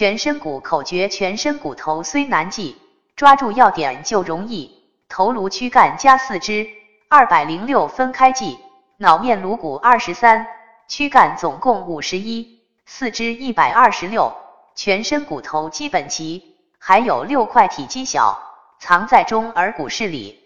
全身骨口诀全身骨头虽难记抓住要点就容易。头颅躯干加四肢二百零六分开记。脑面颅骨二十三躯干总共五十一四肢一百二十六全身骨头基本齐。还有六块体积小藏在中耳骨室里。